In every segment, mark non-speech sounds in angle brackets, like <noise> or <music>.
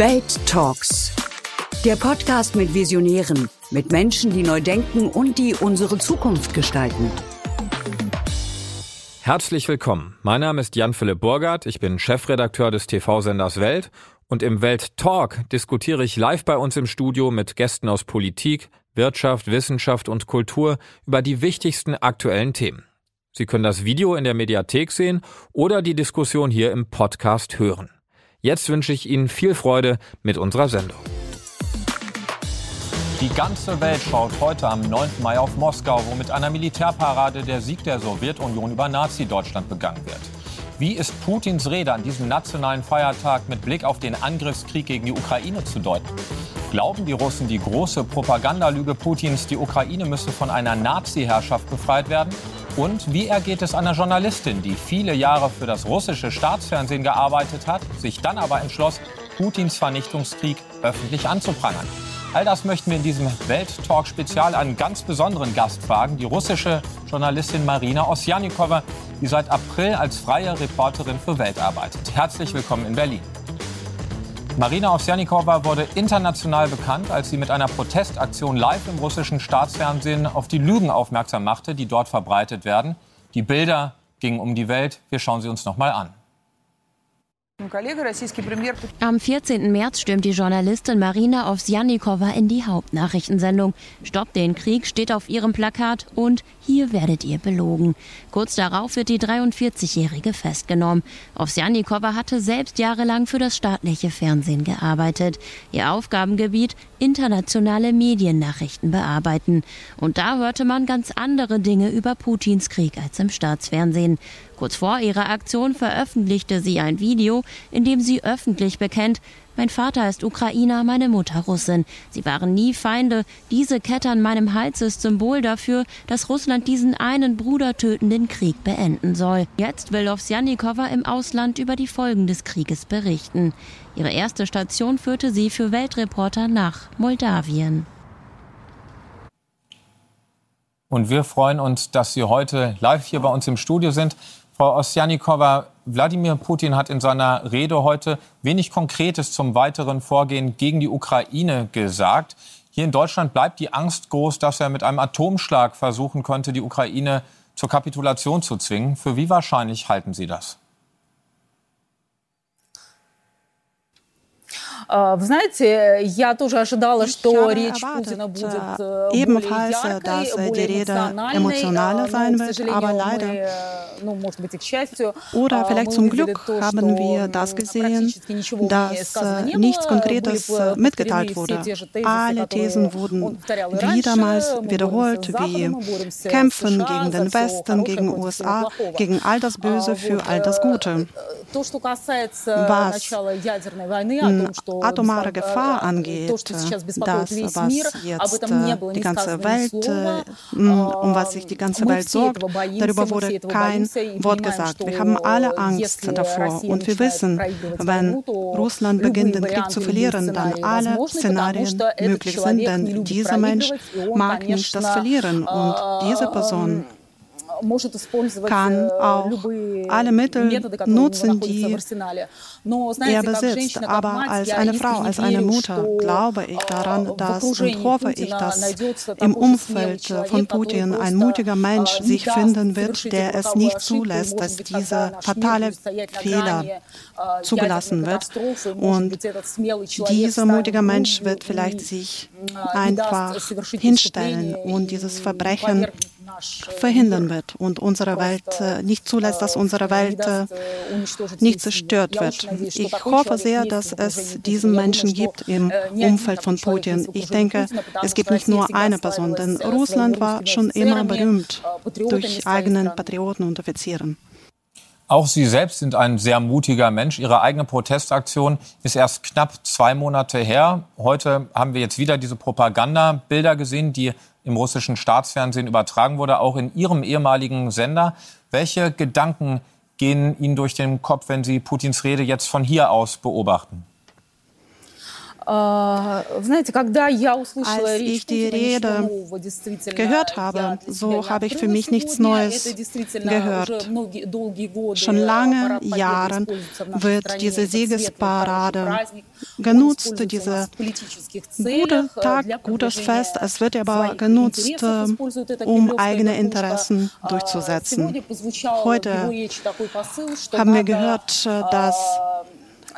Welt Talks. Der Podcast mit Visionären, mit Menschen, die neu denken und die unsere Zukunft gestalten. Herzlich willkommen. Mein Name ist Jan-Philipp Burgert. Ich bin Chefredakteur des TV-Senders Welt. Und im Welt Talk diskutiere ich live bei uns im Studio mit Gästen aus Politik, Wirtschaft, Wissenschaft und Kultur über die wichtigsten aktuellen Themen. Sie können das Video in der Mediathek sehen oder die Diskussion hier im Podcast hören. Jetzt wünsche ich Ihnen viel Freude mit unserer Sendung. Die ganze Welt schaut heute am 9. Mai auf Moskau, wo mit einer Militärparade der Sieg der Sowjetunion über Nazi-Deutschland begangen wird. Wie ist Putins Rede an diesem nationalen Feiertag mit Blick auf den Angriffskrieg gegen die Ukraine zu deuten? Glauben die Russen die große Propagandalüge Putins, die Ukraine müsse von einer Nazi-Herrschaft befreit werden? Und wie ergeht es einer Journalistin, die viele Jahre für das russische Staatsfernsehen gearbeitet hat, sich dann aber entschloss, Putins Vernichtungskrieg öffentlich anzuprangern? All das möchten wir in diesem Welt-Talk-Spezial einen ganz besonderen Gast fragen, die russische Journalistin Marina Osjanikova, die seit April als freie Reporterin für Welt arbeitet. Herzlich willkommen in Berlin. Marina Ovsjanikova wurde international bekannt, als sie mit einer Protestaktion live im russischen Staatsfernsehen auf die Lügen aufmerksam machte, die dort verbreitet werden. Die Bilder gingen um die Welt. Wir schauen sie uns noch mal an. Am 14. März stürmt die Journalistin Marina Ovsjanikova in die Hauptnachrichtensendung. Stopp den Krieg steht auf ihrem Plakat und hier werdet ihr belogen. Kurz darauf wird die 43-Jährige festgenommen. Ovsjanikova hatte selbst jahrelang für das staatliche Fernsehen gearbeitet. Ihr Aufgabengebiet internationale Mediennachrichten bearbeiten. Und da hörte man ganz andere Dinge über Putins Krieg als im Staatsfernsehen. Kurz vor ihrer Aktion veröffentlichte sie ein Video, in dem sie öffentlich bekennt, mein Vater ist Ukrainer, meine Mutter Russin. Sie waren nie Feinde. Diese Kette an meinem Hals ist Symbol dafür, dass Russland diesen einen Bruder tötenden Krieg beenden soll. Jetzt will Ovsjanikova im Ausland über die Folgen des Krieges berichten. Ihre erste Station führte sie für Weltreporter nach Moldawien. Und wir freuen uns, dass Sie heute live hier bei uns im Studio sind. Frau Ostjanikowa, Wladimir Putin hat in seiner Rede heute wenig Konkretes zum weiteren Vorgehen gegen die Ukraine gesagt. Hier in Deutschland bleibt die Angst groß, dass er mit einem Atomschlag versuchen könnte, die Ukraine zur Kapitulation zu zwingen. Für wie wahrscheinlich halten Sie das? Вы знаете, я тоже ожидала, что речь Путина будет ebenfalls, dass die Rede emotionaler sein wird, aber leider oder vielleicht zum Glück haben wir das gesehen, dass nichts Konkretes mitgeteilt wurde. Alle Thesen wurden wiedermals wiederholt, wie Kämpfen gegen den Westen, gegen USA, gegen all das Böse für all das Gute. Was atomare Gefahr angeht, das, was jetzt die ganze Welt, um was sich die ganze Welt sorgt, darüber wurde kein Wort gesagt. Wir haben alle Angst davor. Und wir wissen, wenn Russland beginnt, den Krieg zu verlieren, dann alle Szenarien möglich sind, denn dieser Mensch mag nicht das Verlieren. Und diese Person kann auch alle Mittel nutzen, die er besitzt. Aber als eine Frau, als eine Mutter glaube ich daran, dass und hoffe ich, dass im Umfeld von Putin ein mutiger Mensch sich finden wird, der es nicht zulässt, dass dieser fatale Fehler zugelassen wird. Und dieser mutige Mensch wird vielleicht sich einfach hinstellen und dieses Verbrechen verhindern wird und unsere Welt äh, nicht zulässt, dass unsere Welt äh, nicht zerstört wird. Ich hoffe sehr, dass es diesen Menschen gibt im Umfeld von Putin. Ich denke, es gibt nicht nur eine Person, denn Russland war schon immer berühmt durch eigenen Patrioten und Offizieren. Auch Sie selbst sind ein sehr mutiger Mensch. Ihre eigene Protestaktion ist erst knapp zwei Monate her. Heute haben wir jetzt wieder diese Propagandabilder gesehen, die im russischen Staatsfernsehen übertragen wurde, auch in Ihrem ehemaligen Sender. Welche Gedanken gehen Ihnen durch den Kopf, wenn Sie Putins Rede jetzt von hier aus beobachten? Als ich die Rede gehört habe, so habe ich für mich nichts Neues gehört. Schon lange Jahre wird diese Siegesparade genutzt, dieser gute Tag, gutes Fest. Es wird aber genutzt, um eigene Interessen durchzusetzen. Heute haben wir gehört, dass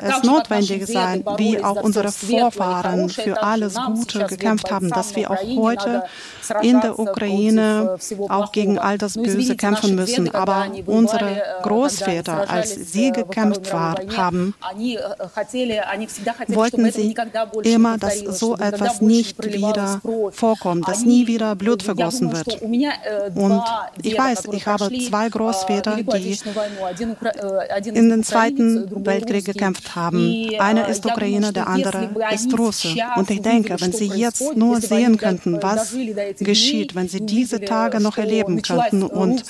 es notwendig sein, wie auch unsere Vorfahren für alles Gute gekämpft haben, dass wir auch heute in der Ukraine auch gegen all das Böse kämpfen müssen. Aber unsere Großväter, als sie gekämpft war, haben, wollten sie immer, dass so etwas nicht wieder vorkommt, dass nie wieder Blut vergossen wird. Und ich weiß, ich habe zwei Großväter, die in den Zweiten Weltkrieg gekämpft haben. Einer ist Ukrainer, der andere ist Russe. Und ich denke, wenn sie jetzt nur sehen könnten, was geschieht, wenn sie diese Tage noch erleben könnten und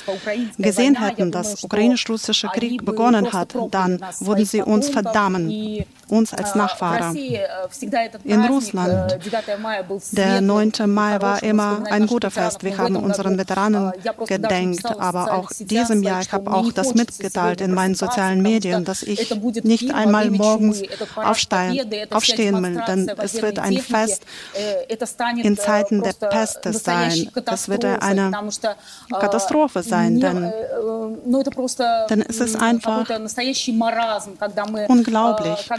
gesehen hätten, dass ukrainisch-russischer Krieg begonnen hat, dann würden sie uns verdammen uns als Nachfahre. In Russland, der 9. Mai war immer ein guter Fest. Wir haben unseren Veteranen gedenkt, aber auch diesem Jahr, ich habe auch das mitgeteilt in meinen sozialen Medien, dass ich nicht einmal morgens aufstehen, aufstehen will, denn es wird ein Fest in Zeiten der Peste sein. Es wird eine Katastrophe sein, denn, denn es ist einfach unglaublich,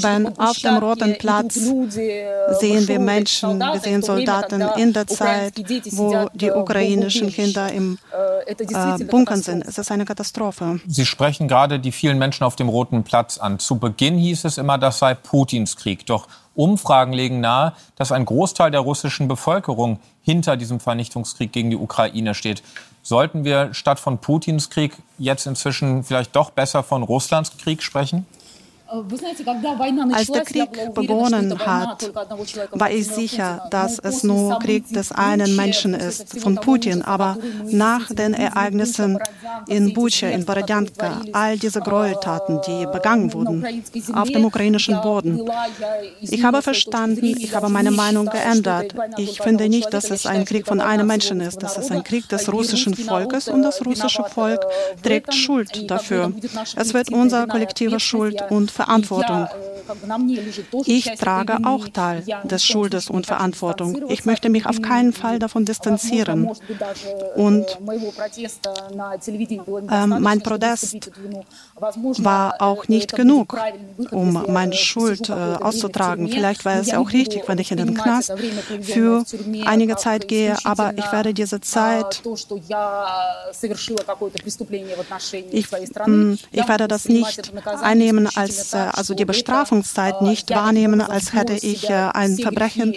wenn auf dem Roten Platz sehen wir Menschen, wir sehen Soldaten in der Zeit, wo die ukrainischen Kinder im äh, Bunkern sind. Es ist eine Katastrophe. Sie sprechen gerade die vielen Menschen auf dem Roten Platz an. Zu Beginn hieß es immer, das sei Putins Krieg. Doch Umfragen legen nahe, dass ein Großteil der russischen Bevölkerung hinter diesem Vernichtungskrieg gegen die Ukraine steht. Sollten wir statt von Putins Krieg jetzt inzwischen vielleicht doch besser von Russlands Krieg sprechen? Als der Krieg begonnen hat, war ich sicher, dass es nur Krieg des einen Menschen ist, von Putin. Aber nach den Ereignissen in Bucha, in Borodjanka, all diese Gräueltaten, die begangen wurden auf dem ukrainischen Boden, ich habe verstanden, ich habe meine Meinung geändert. Ich finde nicht, dass es ein Krieg von einem Menschen ist. Das ist ein Krieg des russischen Volkes und das russische Volk trägt Schuld dafür. Es wird unsere kollektive Schuld und Verantwortung. Ich trage auch Teil des Schuldes und Verantwortung. Ich möchte mich auf keinen Fall davon distanzieren. Und äh, mein Protest war auch nicht genug, um meine Schuld äh, auszutragen. Vielleicht war es auch richtig, wenn ich in den Knast für einige Zeit gehe, aber ich werde diese Zeit, ich, ich werde das nicht einnehmen als, äh, also die Bestrafungszeit nicht wahrnehmen, als hätte ich äh, ein Verbrechen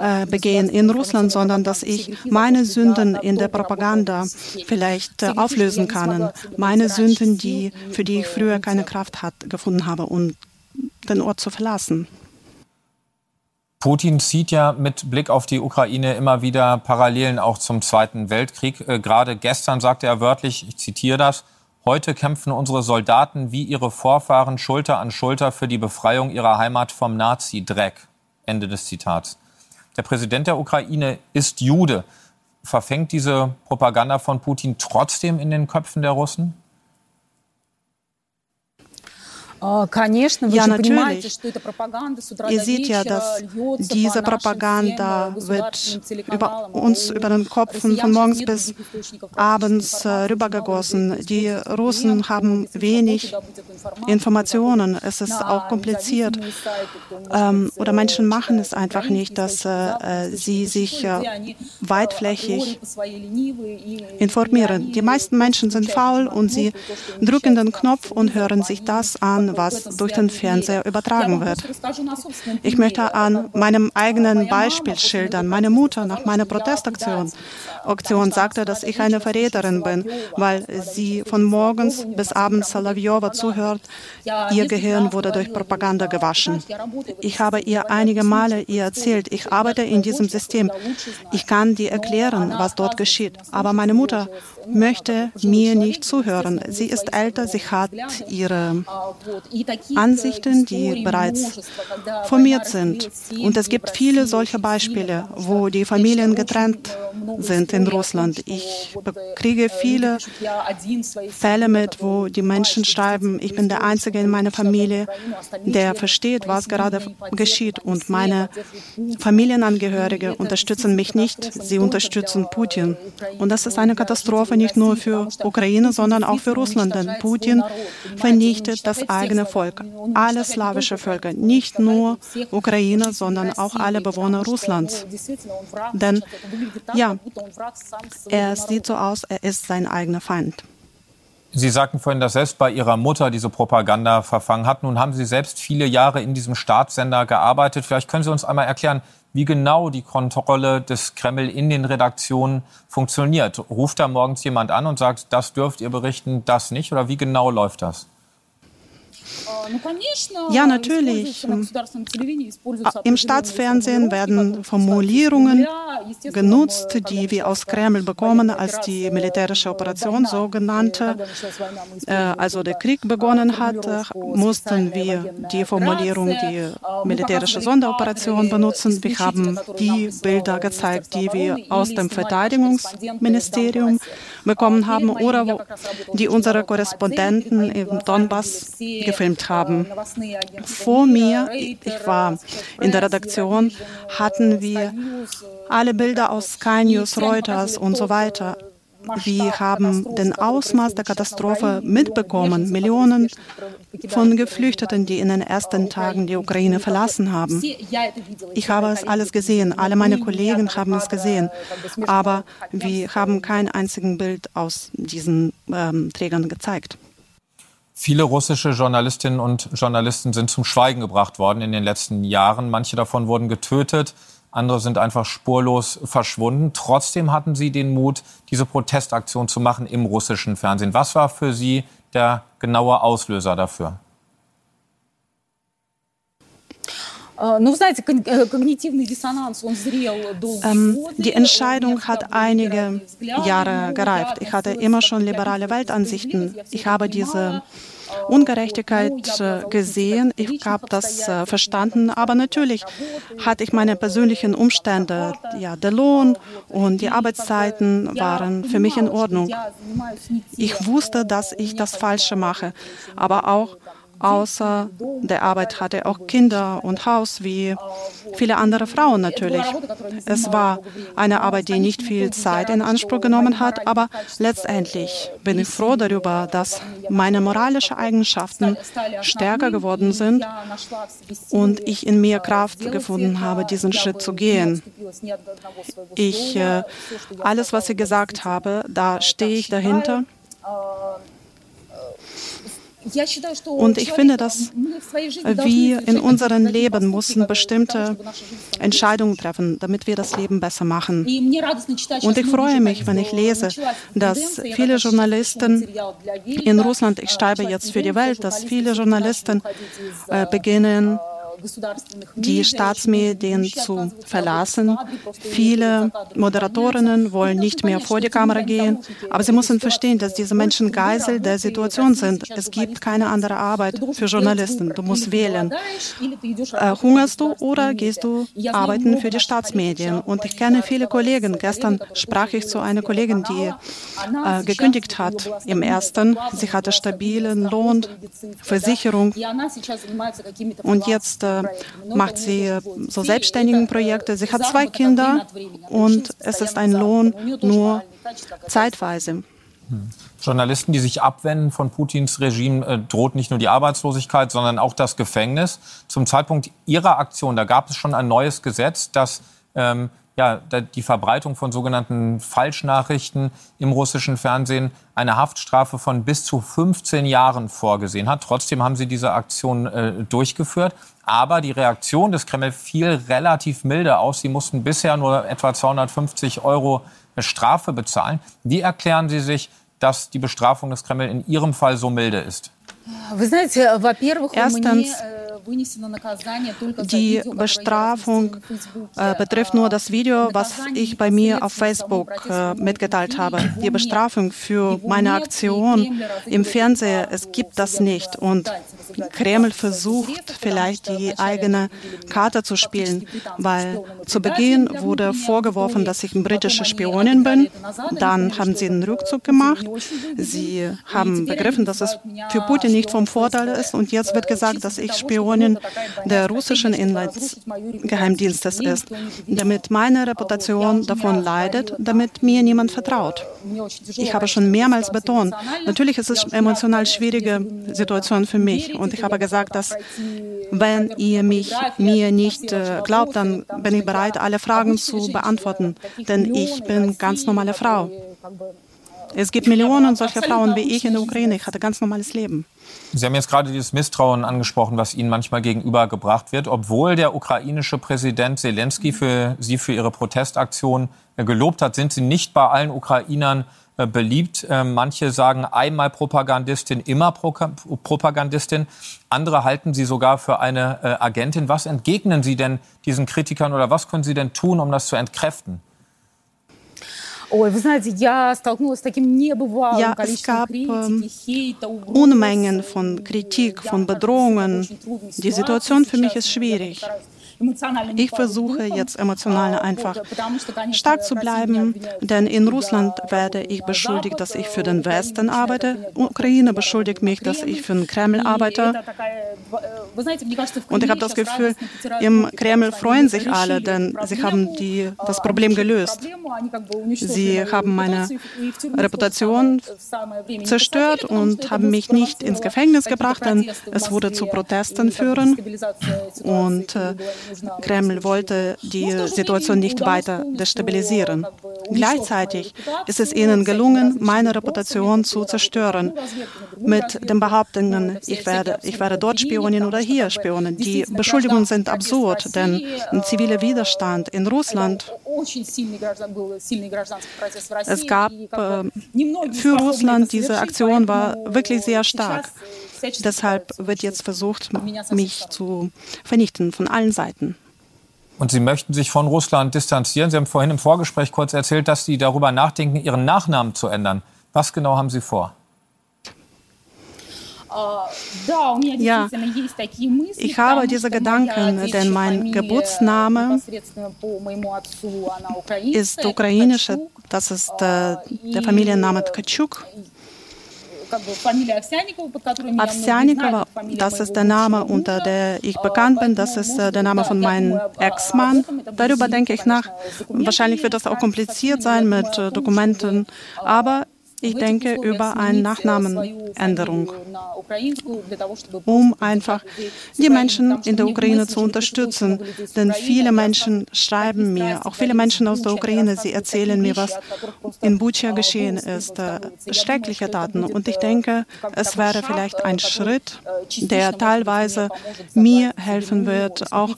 äh, begehen in Russland, sondern dass ich meine Sünden in der Propaganda vielleicht äh, auflösen kann. Meine Sünden, die, für die ich früher keine Kraft hat, gefunden habe, um den Ort zu verlassen. Putin zieht ja mit Blick auf die Ukraine immer wieder Parallelen auch zum Zweiten Weltkrieg. Äh, gerade gestern sagte er wörtlich, ich zitiere das, Heute kämpfen unsere Soldaten wie ihre Vorfahren Schulter an Schulter für die Befreiung ihrer Heimat vom Nazi-Dreck. Ende des Zitats. Der Präsident der Ukraine ist Jude. Verfängt diese Propaganda von Putin trotzdem in den Köpfen der Russen? Ja, natürlich. Ihr seht ja, dass diese Propaganda wird über uns, über den Köpfen von morgens bis abends äh, rübergegossen. Die Russen haben wenig Informationen. Es ist auch kompliziert. Ähm, oder Menschen machen es einfach nicht, dass äh, sie sich äh, weitflächig informieren. Die meisten Menschen sind faul und sie drücken den Knopf und hören sich das an, was durch den Fernseher übertragen wird. Ich möchte an meinem eigenen Beispiel schildern. Meine Mutter nach meiner Protestaktion Aktion sagte, dass ich eine Verräterin bin, weil sie von morgens bis abends Salavjova zuhört. Ihr Gehirn wurde durch Propaganda gewaschen. Ich habe ihr einige Male ihr erzählt, ich arbeite in diesem System. Ich kann dir erklären, was dort geschieht. Aber meine Mutter möchte mir nicht zuhören. Sie ist älter, sie hat ihre Ansichten, die bereits formiert sind. Und es gibt viele solche Beispiele, wo die Familien getrennt sind in Russland. Ich kriege viele Fälle mit, wo die Menschen schreiben, ich bin der Einzige in meiner Familie, der versteht, was gerade geschieht. Und meine Familienangehörige unterstützen mich nicht, sie unterstützen Putin. Und das ist eine Katastrophe nicht nur für Ukraine, sondern auch für Russland. Denn Putin vernichtet das eigene Volk, alle slawische Völker, nicht nur Ukraine, sondern auch alle Bewohner Russlands. Denn ja, er sieht so aus, er ist sein eigener Feind. Sie sagten vorhin, dass selbst bei Ihrer Mutter diese Propaganda verfangen hat. Nun haben Sie selbst viele Jahre in diesem Staatssender gearbeitet. Vielleicht können Sie uns einmal erklären, wie genau die Kontrolle des Kreml in den Redaktionen funktioniert. Ruft da morgens jemand an und sagt, das dürft ihr berichten, das nicht? Oder wie genau läuft das? Ja, natürlich. Im Staatsfernsehen werden Formulierungen genutzt, die wir aus Kreml bekommen, als die militärische Operation sogenannte, äh, also der Krieg begonnen hat, mussten wir die Formulierung die militärische Sonderoperation benutzen. Wir haben die Bilder gezeigt, die wir aus dem Verteidigungsministerium bekommen haben oder die unsere Korrespondenten im Donbass gefilmt haben. Vor mir, ich war in der Redaktion, hatten wir alle Bilder aus Sky News, Reuters und so weiter. Wir haben den Ausmaß der Katastrophe mitbekommen. Millionen von Geflüchteten, die in den ersten Tagen die Ukraine verlassen haben. Ich habe es alles gesehen. Alle meine Kollegen haben es gesehen. Aber wir haben kein einziges Bild aus diesen ähm, Trägern gezeigt. Viele russische Journalistinnen und Journalisten sind zum Schweigen gebracht worden in den letzten Jahren. Manche davon wurden getötet. Andere sind einfach spurlos verschwunden. Trotzdem hatten Sie den Mut, diese Protestaktion zu machen im russischen Fernsehen. Was war für Sie der genaue Auslöser dafür? Ähm, die Entscheidung hat einige Jahre gereift. Ich hatte immer schon liberale Weltansichten. Ich habe diese Ungerechtigkeit äh, gesehen. Ich habe das äh, verstanden. Aber natürlich hatte ich meine persönlichen Umstände. Ja, der Lohn und die Arbeitszeiten waren für mich in Ordnung. Ich wusste, dass ich das Falsche mache, aber auch Außer der Arbeit hatte er auch Kinder und Haus, wie viele andere Frauen natürlich. Es war eine Arbeit, die nicht viel Zeit in Anspruch genommen hat, aber letztendlich bin ich froh darüber, dass meine moralischen Eigenschaften stärker geworden sind und ich in mir Kraft gefunden habe, diesen Schritt zu gehen. Ich, äh, alles, was ich gesagt habe, da stehe ich dahinter. Und ich finde, dass wir in unserem Leben müssen bestimmte Entscheidungen treffen, damit wir das Leben besser machen. Und ich freue mich, wenn ich lese, dass viele Journalisten in Russland, ich schreibe jetzt für die Welt, dass viele Journalisten äh, beginnen, die Staatsmedien zu verlassen. Viele Moderatorinnen wollen nicht mehr vor die Kamera gehen, aber sie müssen verstehen, dass diese Menschen Geisel der Situation sind. Es gibt keine andere Arbeit für Journalisten. Du musst wählen. Äh, hungerst du oder gehst du arbeiten für die Staatsmedien? Und ich kenne viele Kollegen. Gestern sprach ich zu einer Kollegin, die äh, gekündigt hat im ersten. Sie hatte stabilen Lohn, Versicherung und jetzt macht sie so selbstständigen Projekte. Sie hat zwei Kinder und es ist ein Lohn nur zeitweise. Hm. Journalisten, die sich abwenden von Putins Regime, äh, droht nicht nur die Arbeitslosigkeit, sondern auch das Gefängnis. Zum Zeitpunkt ihrer Aktion, da gab es schon ein neues Gesetz, das ähm, ja, die Verbreitung von sogenannten Falschnachrichten im russischen Fernsehen eine Haftstrafe von bis zu 15 Jahren vorgesehen hat. Trotzdem haben sie diese Aktion äh, durchgeführt. Aber die Reaktion des Kreml fiel relativ milde aus. Sie mussten bisher nur etwa 250 Euro Strafe bezahlen. Wie erklären Sie sich, dass die Bestrafung des Kreml in Ihrem Fall so milde ist? Erstens, Die Bestrafung äh, betrifft nur das Video, was ich bei mir auf Facebook äh, mitgeteilt habe. Die Bestrafung für meine Aktion im Fernsehen, es gibt das nicht. Und Kreml versucht vielleicht die eigene Karte zu spielen, weil zu Beginn wurde vorgeworfen, dass ich eine britische Spionin bin. Dann haben sie einen Rückzug gemacht. Sie haben begriffen, dass es für Putin nicht vom Vorteil ist. Und jetzt wird gesagt, dass ich Spionin der russischen Inlandsgeheimdienstes ist, damit meine Reputation davon leidet, damit mir niemand vertraut. Ich habe schon mehrmals betont, natürlich ist es emotional schwierige Situation für mich. Und ich habe gesagt, dass wenn ihr mich mir nicht äh, glaubt, dann bin ich bereit, alle Fragen zu beantworten, denn ich bin ganz normale Frau. Es gibt Millionen solcher Frauen wie ich in der Ukraine. Ich hatte ganz normales Leben. Sie haben jetzt gerade dieses Misstrauen angesprochen, was Ihnen manchmal gegenübergebracht wird. Obwohl der ukrainische Präsident Zelensky für Sie für Ihre Protestaktion äh, gelobt hat, sind Sie nicht bei allen Ukrainern beliebt. Äh, manche sagen einmal Propagandistin, immer Propagandistin. Andere halten Sie sogar für eine Agentin. Was entgegnen Sie denn diesen Kritikern oder was können Sie denn tun, um das zu entkräften? Ой, вы знаете, я столкнулась с таким небывалым количеством критики, хейта, Unmengen von Kritik, von Bedrohungen. Die Situation für mich ist schwierig. Ich versuche jetzt emotional einfach stark zu bleiben, denn in Russland werde ich beschuldigt, dass ich für den Westen arbeite. Ukraine beschuldigt mich, dass ich für den Kreml arbeite. Und ich habe das Gefühl, im Kreml freuen sich alle, denn sie haben die, das Problem gelöst. Sie haben meine Reputation zerstört und haben mich nicht ins Gefängnis gebracht, denn es wurde zu Protesten führen. Und äh, Kreml wollte die Situation nicht weiter destabilisieren. Gleichzeitig ist es ihnen gelungen, meine Reputation zu zerstören. Mit den Behauptungen, ich werde, ich werde dort Spionin oder hier Spionin. Die Beschuldigungen sind absurd, denn ein ziviler Widerstand in Russland es gab äh, für Russland diese Aktion war wirklich sehr stark. Deshalb wird jetzt versucht, mich zu vernichten von allen Seiten. Und Sie möchten sich von Russland distanzieren. Sie haben vorhin im Vorgespräch kurz erzählt, dass Sie darüber nachdenken, Ihren Nachnamen zu ändern. Was genau haben Sie vor? Ja, ich habe diese Gedanken, denn mein Geburtsname ist ukrainisch, das ist äh, der Familienname Tkachuk. Овсяникова, das ist der Name, unter der ich bekannt bin. Das ist äh, der Name von meinem Ex-Mann. Darüber denke ich nach. Wahrscheinlich wird das auch kompliziert sein mit äh, Dokumenten, aber ich denke über eine Nachnamenänderung, um einfach die Menschen in der Ukraine zu unterstützen. Denn viele Menschen schreiben mir, auch viele Menschen aus der Ukraine, sie erzählen mir, was in Bucha geschehen ist. Äh, schreckliche Taten. Und ich denke, es wäre vielleicht ein Schritt, der teilweise mir helfen wird, auch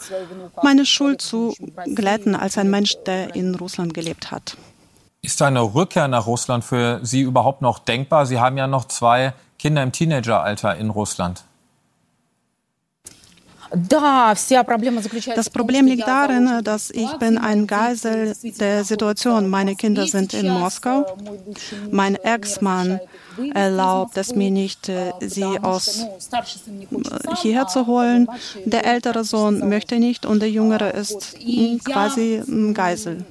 meine Schuld zu glätten als ein Mensch, der in Russland gelebt hat. Ist eine Rückkehr nach Russland für Sie überhaupt noch denkbar? Sie haben ja noch zwei Kinder im Teenageralter in Russland. Das Problem liegt darin, dass ich bin ein Geisel der Situation. Meine Kinder sind in Moskau. Mein Ex-Mann erlaubt es mir nicht, äh, sie aus äh, hierher zu holen. Der ältere Sohn möchte nicht und der jüngere ist quasi ein Geisel.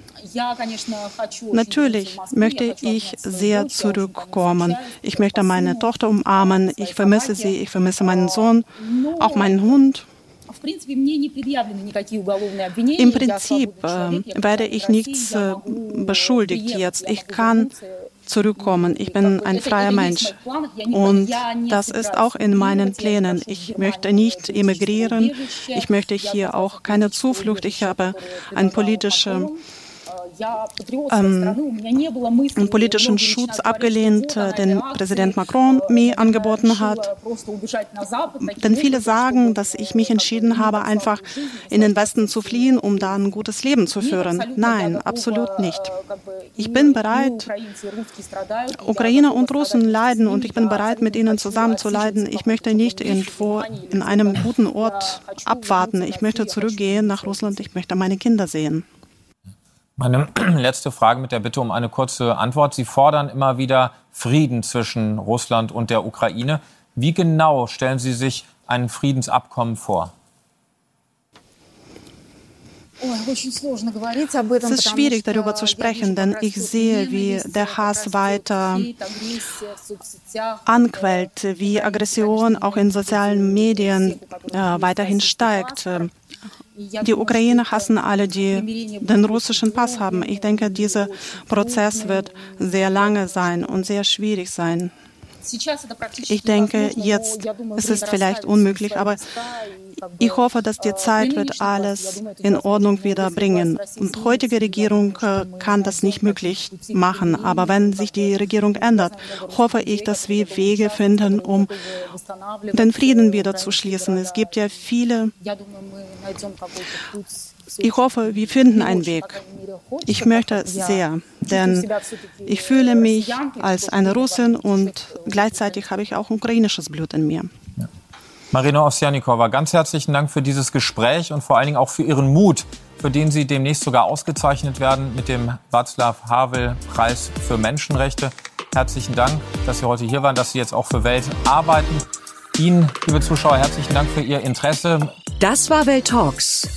Natürlich möchte ich sehr zurückkommen. Ich möchte meine Tochter umarmen. Ich vermisse sie. Ich vermisse meinen Sohn, auch meinen Hund. Im Prinzip äh, werde ich nichts äh, beschuldigt jetzt. Ich kann zurückkommen. Ich bin ein freier Mensch. Und das ist auch in meinen Plänen. Ich möchte nicht emigrieren. Ich möchte hier auch keine Zuflucht. Ich habe eine politische ähm, politischen Schutz abgelehnt, den Präsident Macron mir angeboten hat. Denn viele sagen, dass ich mich entschieden habe, einfach in den Westen zu fliehen, um da ein gutes Leben zu führen. Nein, absolut nicht. Ich bin bereit, Ukrainer und Russen leiden und ich bin bereit, mit ihnen zusammen zu leiden. Ich möchte nicht irgendwo in einem guten Ort abwarten. Ich möchte zurückgehen nach Russland. Ich möchte meine Kinder sehen. Meine <clears throat> letzte Frage mit der Bitte um eine kurze Antwort. Sie fordern immer wieder Frieden zwischen Russland und der Ukraine. Wie genau stellen Sie sich ein Friedensabkommen vor? Es ist schwierig darüber zu sprechen, denn ich sehe, wie der Hass weiter anquellt, wie Aggression auch in sozialen Medien äh, weiterhin steigt. Die Ukrainer hassen alle, die den russischen Pass haben. Ich denke, dieser Prozess wird sehr lange sein und sehr schwierig sein. Ich denke, jetzt ist es vielleicht unmöglich, aber ich hoffe, dass die Zeit wird alles in Ordnung wieder bringen. Und heutige Regierung äh, kann das nicht möglich machen. Aber wenn sich die Regierung ändert, hoffe ich, dass wir Wege finden, um den Frieden wieder zu schließen. Es gibt ja viele ich hoffe, wir finden einen Weg. Ich möchte sehr, denn ich fühle mich als eine Russin und gleichzeitig habe ich auch ukrainisches Blut in mir. Marina Ovsjanikova, ganz herzlichen Dank für dieses Gespräch und vor allen Dingen auch für Ihren Mut, für den Sie demnächst sogar ausgezeichnet werden mit dem Václav Havel Preis für Menschenrechte. Herzlichen Dank, dass Sie heute hier waren, dass Sie jetzt auch für Welt arbeiten. Ihnen, liebe Zuschauer, herzlichen Dank für Ihr Interesse. Das war Welt Talks.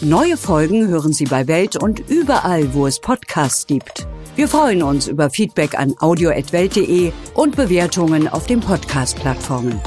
Neue Folgen hören Sie bei Welt und überall, wo es Podcasts gibt. Wir freuen uns über Feedback an audio.welt.de und Bewertungen auf den Podcast-Plattformen.